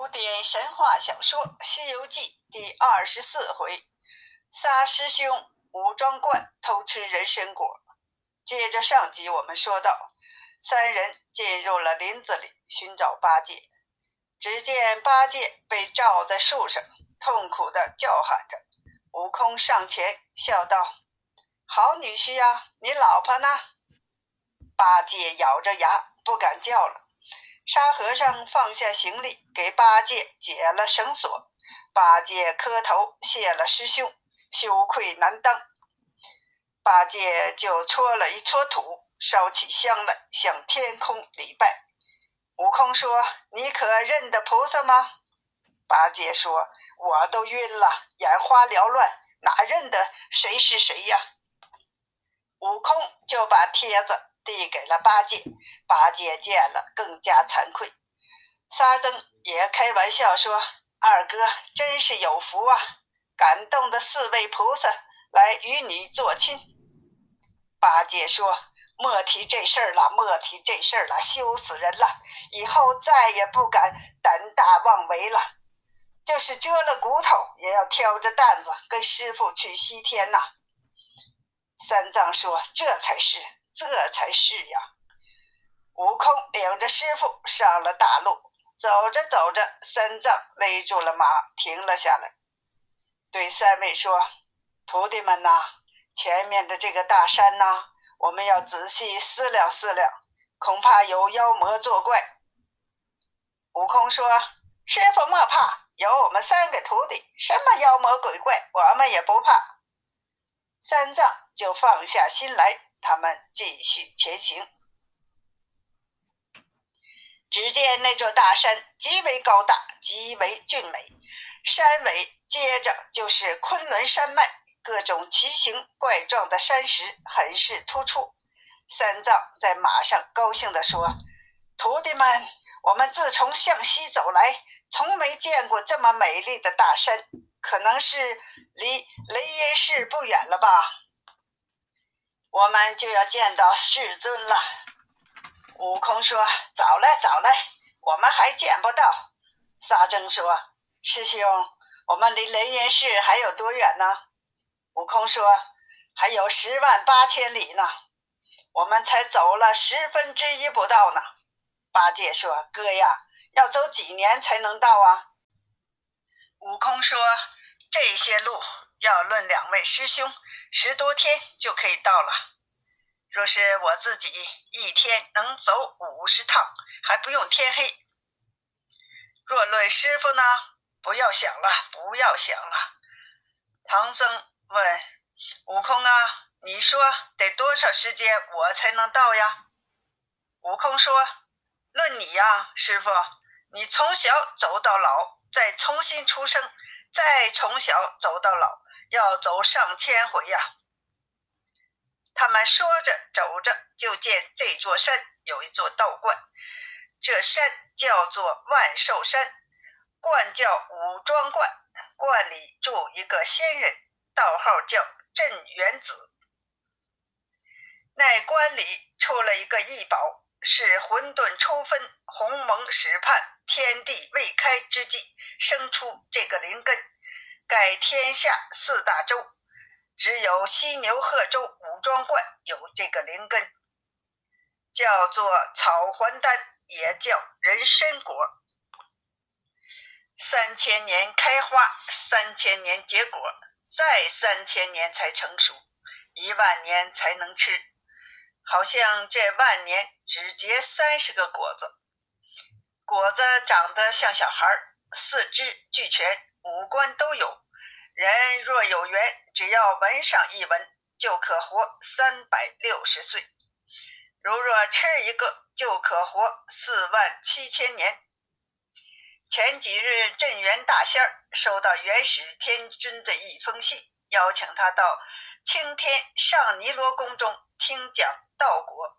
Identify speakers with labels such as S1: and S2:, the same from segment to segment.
S1: 古典神话小说《西游记》第二十四回：仨师兄武装观偷吃人参果。接着上集我们说到，三人进入了林子里寻找八戒。只见八戒被罩在树上，痛苦地叫喊着。悟空上前笑道：“好女婿呀，你老婆呢？”八戒咬着牙不敢叫了。沙和尚放下行李，给八戒解了绳索。八戒磕头谢了师兄，羞愧难当。八戒就搓了一撮土，烧起香来，向天空礼拜。悟空说：“你可认得菩萨吗？”八戒说：“我都晕了，眼花缭乱，哪认得谁是谁呀？”悟空就把帖子。递给了八戒，八戒见了更加惭愧。沙僧也开玩笑说：“二哥真是有福啊，感动的四位菩萨来与你做亲。”八戒说：“莫提这事儿了，莫提这事儿了，羞死人了！以后再也不敢胆大妄为了，就是折了骨头也要挑着担子跟师傅去西天呐。”三藏说：“这才是。”这才是呀！悟空领着师傅上了大路，走着走着，三藏勒住了马，停了下来，对三位说：“徒弟们呐，前面的这个大山呐，我们要仔细思量思量，恐怕有妖魔作怪。”悟空说：“师傅莫怕，有我们三个徒弟，什么妖魔鬼怪，我们也不怕。”三藏就放下心来。他们继续前行，只见那座大山极为高大，极为俊美，山尾接着就是昆仑山脉，各种奇形怪状的山石很是突出。三藏在马上高兴地说：“徒弟们，我们自从向西走来，从没见过这么美丽的大山，可能是离雷音寺不远了吧？”我们就要见到世尊了。悟空说：“早了，早了，我们还见不到。”沙僧说：“师兄，我们离雷音寺还有多远呢？”悟空说：“还有十万八千里呢，我们才走了十分之一不到呢。”八戒说：“哥呀，要走几年才能到啊？”悟空说：“这些路要论两位师兄。”十多天就可以到了。若是我自己一天能走五十趟，还不用天黑。若论师傅呢？不要想了，不要想了。唐僧问悟空啊：“你说得多少时间我才能到呀？”悟空说：“论你呀，师傅，你从小走到老，再重新出生，再从小走到老。”要走上千回呀！他们说着走着，就见这座山有一座道观，这山叫做万寿山，观叫武装观，观里住一个仙人，道号叫镇元子。那观里出了一个异宝，是混沌初分，鸿蒙始判，天地未开之际生出这个灵根。盖天下四大洲，只有西牛贺州武庄观有这个灵根，叫做草还丹，也叫人参果。三千年开花，三千年结果，再三千年才成熟，一万年才能吃。好像这万年只结三十个果子，果子长得像小孩四肢俱全。五官都有，人若有缘，只要闻上一闻，就可活三百六十岁；如若吃一个，就可活四万七千年。前几日，镇元大仙儿收到元始天尊的一封信，邀请他到青天上尼罗宫中听讲道果。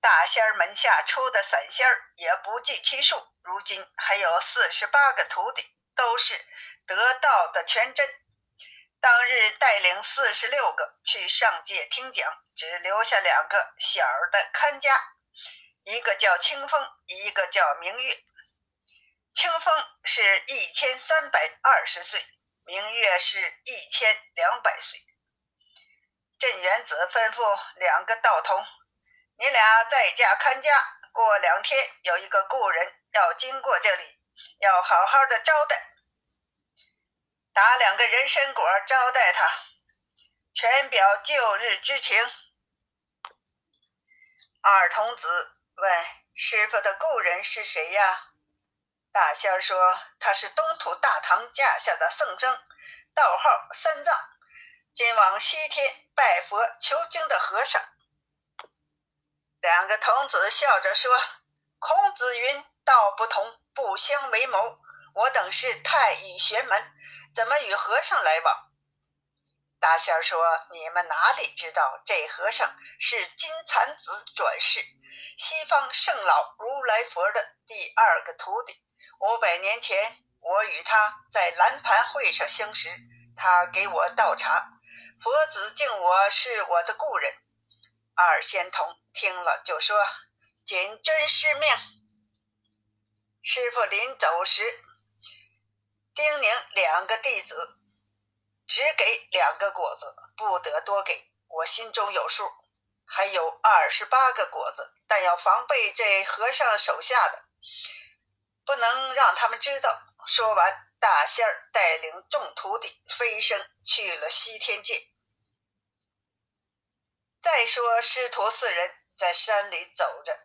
S1: 大仙儿门下出的散仙儿也不计其数，如今还有四十八个徒弟。都是得道的全真。当日带领四十六个去上界听讲，只留下两个小的看家，一个叫清风，一个叫明月。清风是一千三百二十岁，明月是一千两百岁。镇元子吩咐两个道童：“你俩在家看家，过两天有一个故人要经过这里，要好好的招待。打两个人参果招待他，全表旧日之情。”二童子问：“师傅的故人是谁呀？”大仙说：“他是东土大唐驾下的圣僧，道号三藏。”今往西天拜佛求经的和尚，两个童子笑着说：“孔子云，道不同不相为谋。我等是太乙玄门，怎么与和尚来往？”大仙儿说：“你们哪里知道，这和尚是金蝉子转世，西方圣老如来佛的第二个徒弟。五百年前，我与他在蓝盘会上相识，他给我倒茶。”佛子敬我是我的故人，二仙童听了就说：“谨遵师命。”师傅临走时叮咛两个弟子，只给两个果子，不得多给。我心中有数，还有二十八个果子，但要防备这和尚手下的，不能让他们知道。说完。大仙儿带领众徒弟飞升去了西天界。再说，师徒四人在山里走着，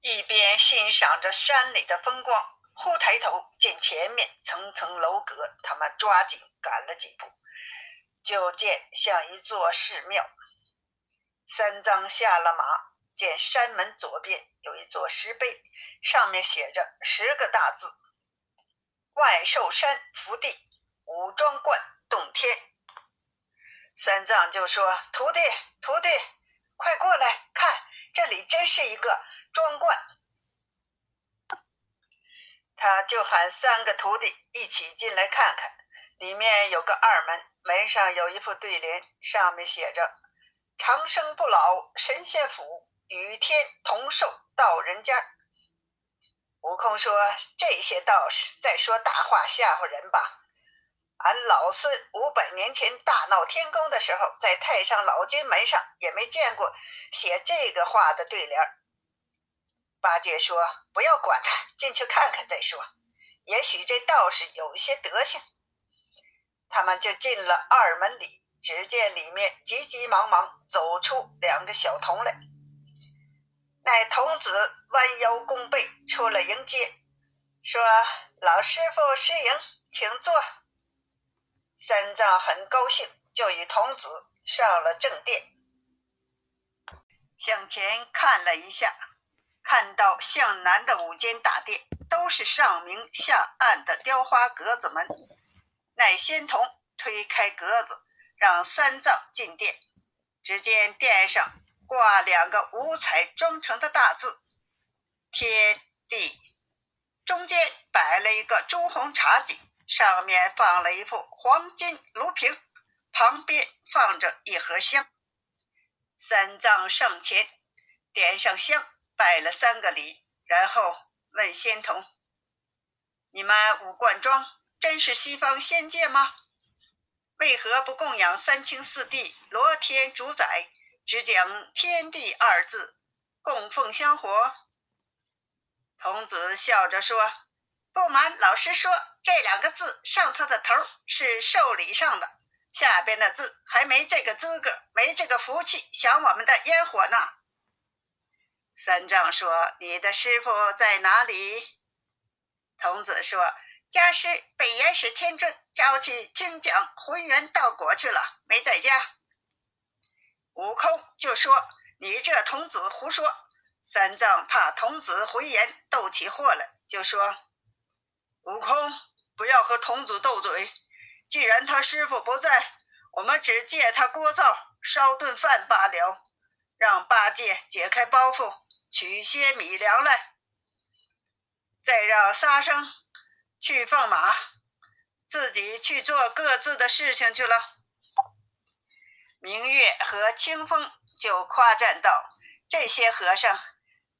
S1: 一边欣赏着山里的风光，忽抬头见前面层层楼阁，他们抓紧赶了几步，就见像一座寺庙。三藏下了马。见山门左边有一座石碑，上面写着十个大字：“万寿山福地，五庄观洞天。”三藏就说：“徒弟，徒弟，快过来看，这里真是一个庄观。”他就喊三个徒弟一起进来看看。里面有个二门，门上有一副对联，上面写着：“长生不老神仙府。”与天同寿到人间。悟空说：“这些道士在说大话吓唬人吧？俺老孙五百年前大闹天宫的时候，在太上老君门上也没见过写这个话的对联。”八戒说：“不要管他，进去看看再说。也许这道士有些德行。”他们就进了二门里，只见里面急急忙忙走出两个小童来。乃童子弯腰弓背出来迎接，说：“老师傅失迎，请坐。”三藏很高兴，就与童子上了正殿。向前看了一下，看到向南的五间大殿都是上明下暗的雕花格子门。乃仙童推开格子，让三藏进殿。只见殿上。挂两个五彩装成的大字“天地”，中间摆了一个朱红茶几，上面放了一副黄金炉瓶，旁边放着一盒香。三藏上前点上香，拜了三个礼，然后问仙童：“你们五冠庄真是西方仙界吗？为何不供养三清四帝、罗天主宰？”只讲“天地”二字，供奉香火。童子笑着说：“不瞒老师说，这两个字上头的头是寿礼上的，下边的字还没这个资格，没这个福气享我们的烟火呢。”三藏说：“你的师傅在哪里？”童子说：“家师被元始天尊召去听讲浑元道果去了，没在家。”悟空就说：“你这童子胡说！”三藏怕童子回言斗起祸来，就说：“悟空，不要和童子斗嘴。既然他师傅不在，我们只借他锅灶烧顿饭罢了。让八戒解开包袱，取些米粮来，再让沙僧去放马，自己去做各自的事情去了。”明月和清风就夸赞道：“这些和尚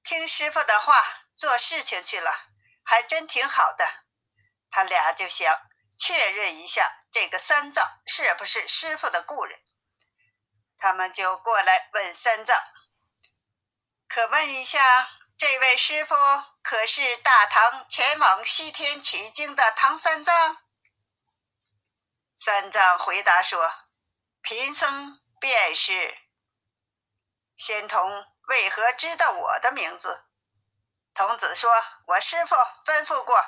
S1: 听师傅的话，做事情去了，还真挺好的。他俩就想确认一下这个三藏是不是师傅的故人。他们就过来问三藏：“可问一下，这位师傅可是大唐前往西天取经的唐三藏？”三藏回答说：“贫僧便是。”仙童为何知道我的名字？童子说：“我师傅吩咐过，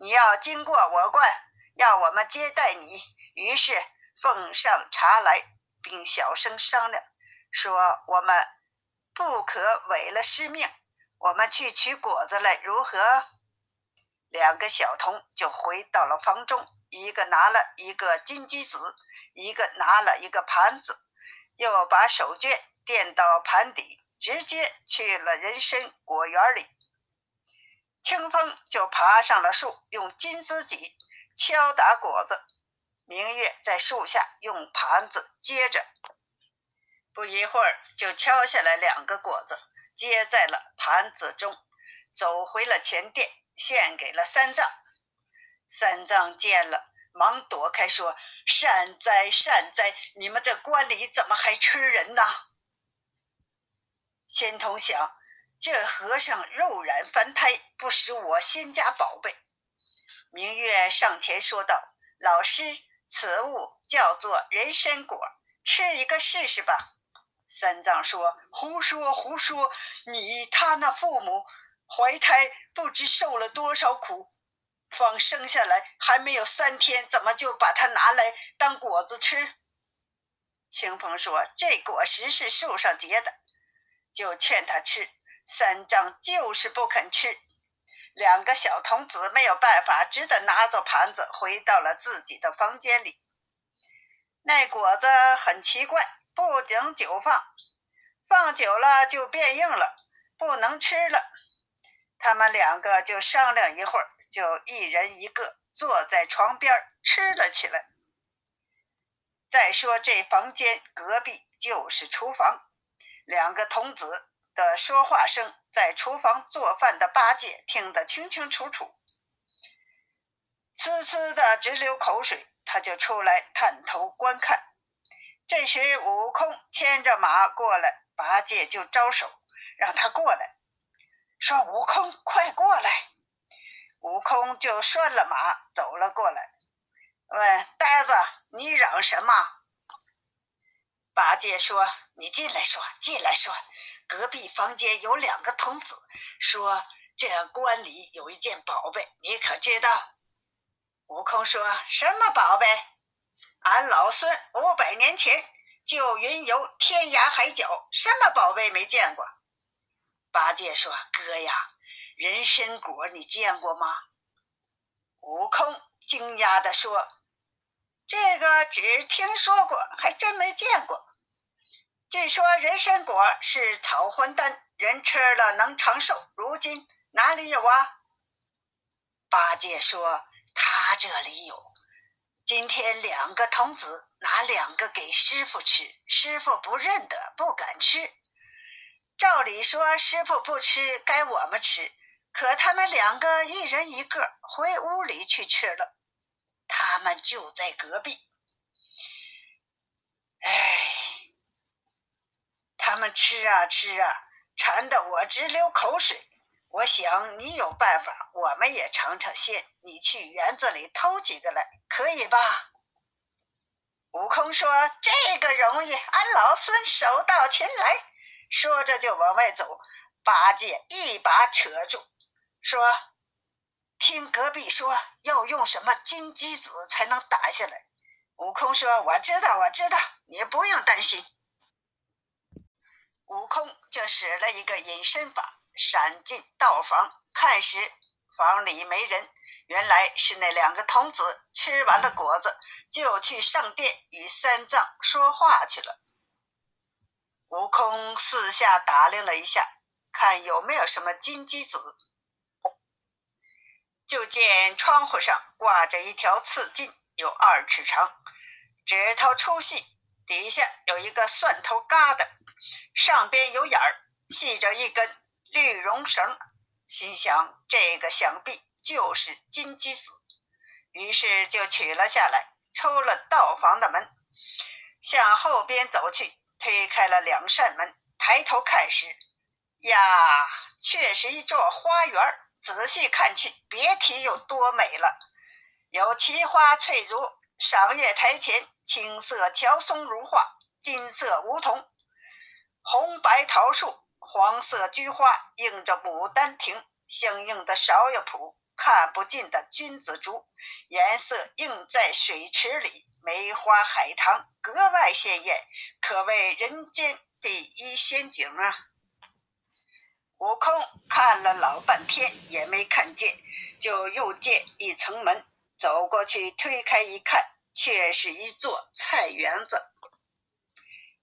S1: 你要经过我观，要我们接待你。于是奉上茶来，并小声商量，说我们不可违了师命，我们去取果子来，如何？”两个小童就回到了房中，一个拿了一个金鸡子，一个拿了一个盘子，又把手绢垫到盘底，直接去了人参果园里。清风就爬上了树，用金丝戟敲打果子。明月在树下用盘子接着，不一会儿就敲下来两个果子，接在了盘子中，走回了前殿，献给了三藏。三藏见了，忙躲开，说：“善哉善哉，你们这官里怎么还吃人呢？”仙童想。这和尚肉染凡胎，不识我仙家宝贝。明月上前说道：“老师，此物叫做人参果，吃一个试试吧。”三藏说：“胡说胡说！你他那父母怀胎不知受了多少苦，方生下来还没有三天，怎么就把它拿来当果子吃？”清风说：“这果实是树上结的，就劝他吃。”三藏就是不肯吃，两个小童子没有办法，只得拿着盘子回到了自己的房间里。那果子很奇怪，不能久放，放久了就变硬了，不能吃了。他们两个就商量一会儿，就一人一个坐在床边吃了起来。再说这房间隔壁就是厨房，两个童子。的说话声在厨房做饭的八戒听得清清楚楚，呲呲的直流口水，他就出来探头观看。这时悟空牵着马过来，八戒就招手让他过来，说：“悟空，快过来！”悟空就拴了马走了过来，问呆子：“你嚷什么？”八戒说：“你进来说，进来说。”隔壁房间有两个童子，说这棺里有一件宝贝，你可知道？悟空说什么宝贝？俺老孙五百年前就云游天涯海角，什么宝贝没见过？八戒说：“哥呀，人参果你见过吗？”悟空惊讶地说：“这个只听说过，还真没见过。”据说人参果是草魂丹，人吃了能长寿。如今哪里有啊？八戒说：“他这里有。今天两个童子拿两个给师傅吃，师傅不认得，不敢吃。照理说师傅不吃，该我们吃。可他们两个一人一个回屋里去吃了。他们就在隔壁。哎。”他们吃啊吃啊，馋得我直流口水。我想你有办法，我们也尝尝鲜。你去园子里偷几个来，可以吧？悟空说：“这个容易，俺老孙手到擒来。”说着就往外走。八戒一把扯住，说：“听隔壁说要用什么金鸡子才能打下来。”悟空说：“我知道，我知道，你不用担心。”悟空就使了一个隐身法，闪进道房，看时房里没人，原来是那两个童子吃完了果子，就去上殿与三藏说话去了。悟空四下打量了一下，看有没有什么金鸡子，就见窗户上挂着一条刺金，有二尺长，指头粗细，底下有一个蒜头疙瘩。上边有眼儿，系着一根绿绒绳，心想这个想必就是金鸡子，于是就取了下来，抽了道房的门，向后边走去，推开了两扇门，抬头看时，呀，却是一座花园。仔细看去，别提有多美了，有奇花翠竹，赏月台前青色乔松如画，金色梧桐，红白桃树。黄色菊花映着牡丹亭，相应的芍药圃，看不尽的君子竹，颜色映在水池里，梅花海棠格外鲜艳，可谓人间第一仙景啊！悟空看了老半天也没看见，就又见一层门，走过去推开一看，却是一座菜园子，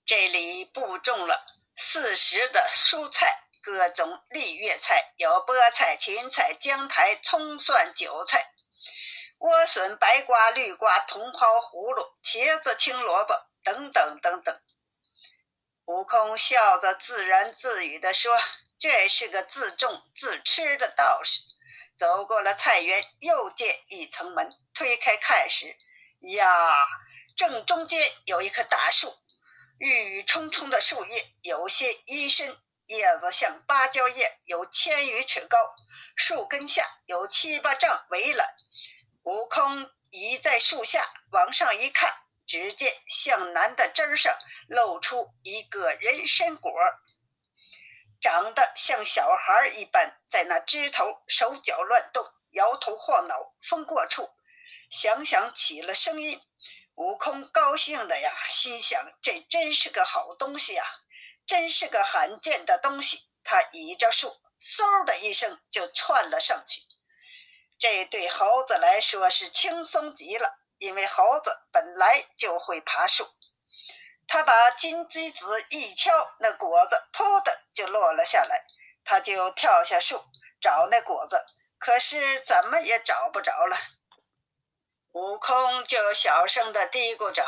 S1: 这里布种了。四时的蔬菜，各种绿叶菜，有菠菜、芹菜、姜苔、葱蒜、韭菜、莴笋、白瓜、绿瓜、茼蒿、葫芦、茄子、青萝卜等等等等。悟空笑着自言自语地说：“这是个自种自吃的道士。”走过了菜园，又见一层门，推开看时，呀，正中间有一棵大树。郁郁葱葱的树叶有些阴深，叶子像芭蕉叶，有千余尺高。树根下有七八丈围栏。悟空倚在树下往上一看，只见向南的枝上露出一个人参果，长得像小孩一般，在那枝头手脚乱动，摇头晃脑。风过处，响响起了声音。悟空高兴的呀，心想：这真是个好东西呀，真是个罕见的东西。他倚着树，嗖的一声就窜了上去。这对猴子来说是轻松极了，因为猴子本来就会爬树。他把金鸡子一敲，那果子噗的就落了下来。他就跳下树找那果子，可是怎么也找不着了。悟空就小声的嘀咕着：“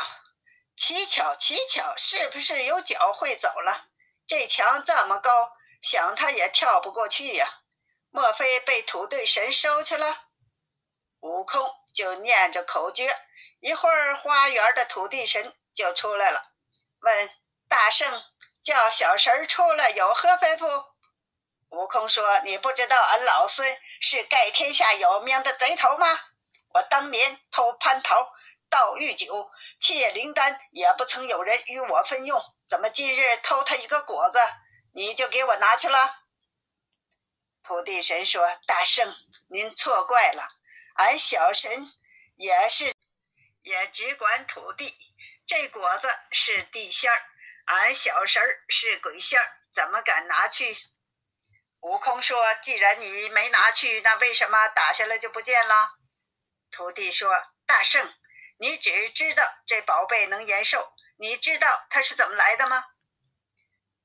S1: 奇巧，奇巧，是不是有脚会走了？这墙这么高，想他也跳不过去呀。莫非被土地神收去了？”悟空就念着口诀，一会儿花园的土地神就出来了，问大圣：“叫小神出来有何吩咐？”悟空说：“你不知道俺老孙是盖天下有名的贼头吗？”我当年偷蟠桃、盗玉酒、窃灵丹，也不曾有人与我分用。怎么今日偷他一个果子，你就给我拿去了？土地神说：“大圣，您错怪了，俺小神也是，也只管土地。这果子是地仙儿，俺小神儿是鬼仙儿，怎么敢拿去？”悟空说：“既然你没拿去，那为什么打下来就不见了？”徒弟说：“大圣，你只知道这宝贝能延寿，你知道它是怎么来的吗？”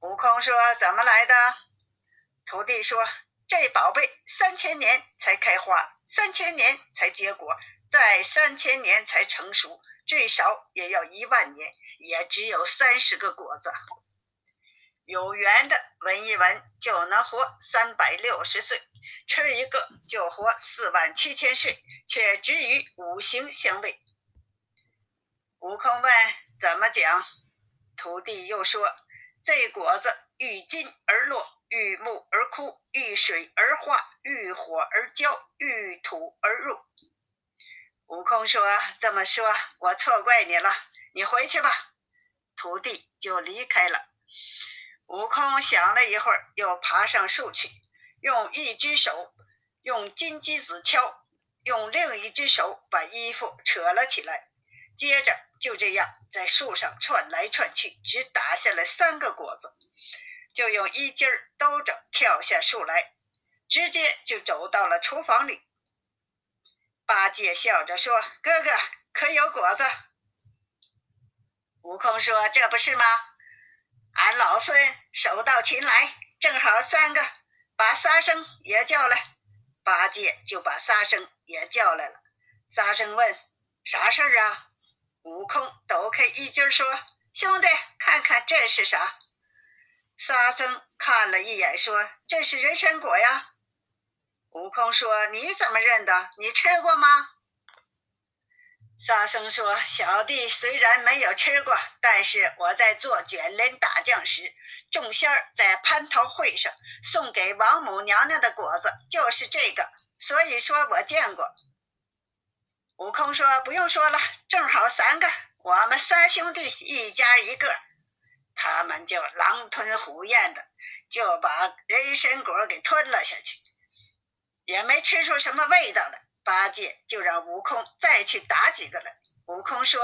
S1: 悟空说：“怎么来的？”徒弟说：“这宝贝三千年才开花，三千年才结果，再三千年才成熟，最少也要一万年，也只有三十个果子。有缘的闻一闻，就能活三百六十岁。”吃一个就活四万七千岁，却只与五行相位。悟空问：“怎么讲？”徒弟又说：“这果子遇金而落，遇木而枯，遇水而化，遇火而焦，遇土而入。”悟空说：“这么说，我错怪你了。你回去吧。”徒弟就离开了。悟空想了一会儿，又爬上树去。用一只手用金鸡子敲，用另一只手把衣服扯了起来，接着就这样在树上窜来窜去，只打下来三个果子，就用衣襟兜着跳下树来，直接就走到了厨房里。八戒笑着说：“哥哥可有果子？”悟空说：“这不是吗？俺老孙手到擒来，正好三个。”把沙僧也叫来，八戒就把沙僧也叫来了。沙僧问：“啥事儿啊？”悟空抖开衣襟说：“兄弟，看看这是啥？”沙僧看了一眼说：“这是人参果呀。”悟空说：“你怎么认的？你吃过吗？”沙僧说：“小弟虽然没有吃过，但是我在做卷帘大将时，众仙儿在蟠桃会上送给王母娘娘的果子就是这个，所以说我见过。”悟空说：“不用说了，正好三个，我们三兄弟一家一个。”他们就狼吞虎咽的就把人参果给吞了下去，也没吃出什么味道来。八戒就让悟空再去打几个来。悟空说：“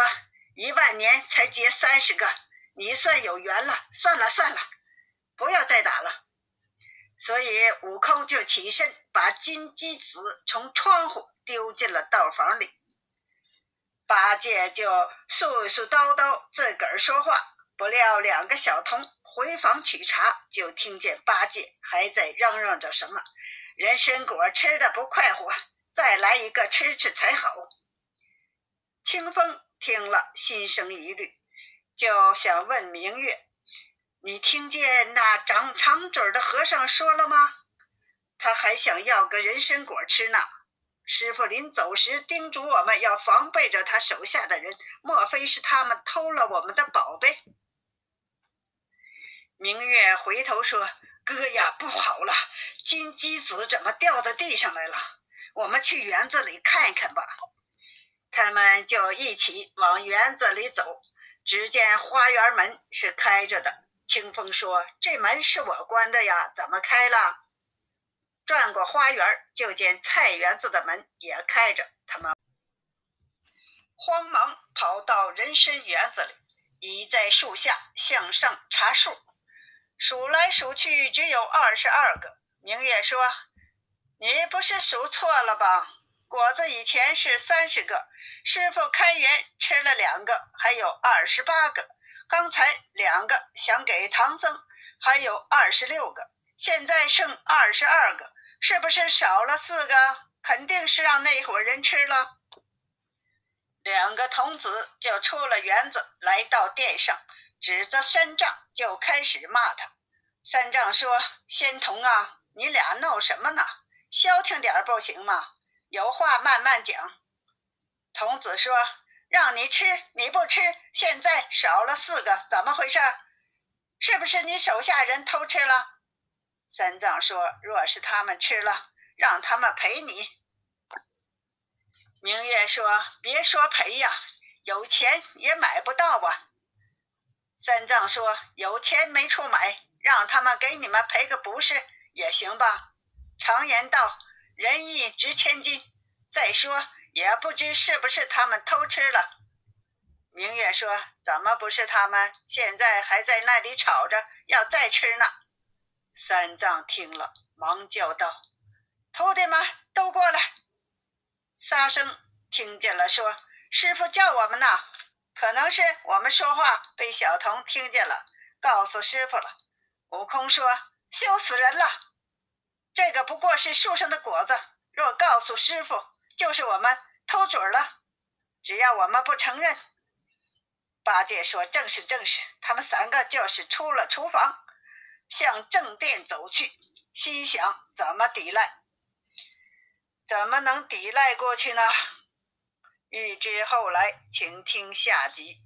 S1: 一万年才结三十个，你算有缘了。算了算了，不要再打了。”所以悟空就起身把金鸡子从窗户丢进了道房里。八戒就絮絮叨叨自个儿说话。不料两个小童回房取茶，就听见八戒还在嚷嚷着什么：“人参果吃的不快活。”再来一个吃吃才好。清风听了，心生疑虑，就想问明月：“你听见那长长嘴的和尚说了吗？他还想要个人参果吃呢。师傅临走时叮嘱我们要防备着他手下的人，莫非是他们偷了我们的宝贝？”明月回头说：“哥呀，不好了！金鸡子怎么掉到地上来了？”我们去园子里看一看吧。他们就一起往园子里走。只见花园门是开着的。清风说：“这门是我关的呀，怎么开了？”转过花园，就见菜园子的门也开着。他们慌忙跑到人参园子里，倚在树下向上查数，数来数去只有二十二个。明月说。你不是数错了吧？果子以前是三十个，师傅开园吃了两个，还有二十八个。刚才两个想给唐僧，还有二十六个，现在剩二十二个，是不是少了四个？肯定是让那伙人吃了。两个童子就出了园子，来到殿上，指着三藏就开始骂他。三藏说：“仙童啊，你俩闹什么呢？”消停点不行吗？有话慢慢讲。童子说：“让你吃你不吃，现在少了四个，怎么回事？是不是你手下人偷吃了？”三藏说：“若是他们吃了，让他们赔你。”明月说：“别说赔呀，有钱也买不到啊。”三藏说：“有钱没处买，让他们给你们赔个不是也行吧。”常言道：“仁义值千金。”再说，也不知是不是他们偷吃了。明月说：“怎么不是他们？现在还在那里吵着要再吃呢。”三藏听了，忙叫道：“徒弟们都过来！”沙僧听见了，说：“师傅叫我们呢，可能是我们说话被小童听见了，告诉师傅了。”悟空说：“羞死人了！”这个不过是树上的果子，若告诉师傅，就是我们偷嘴了。只要我们不承认，八戒说：“正是正是。”他们三个就是出了厨房，向正殿走去，心想：怎么抵赖？怎么能抵赖过去呢？欲知后来，请听下集。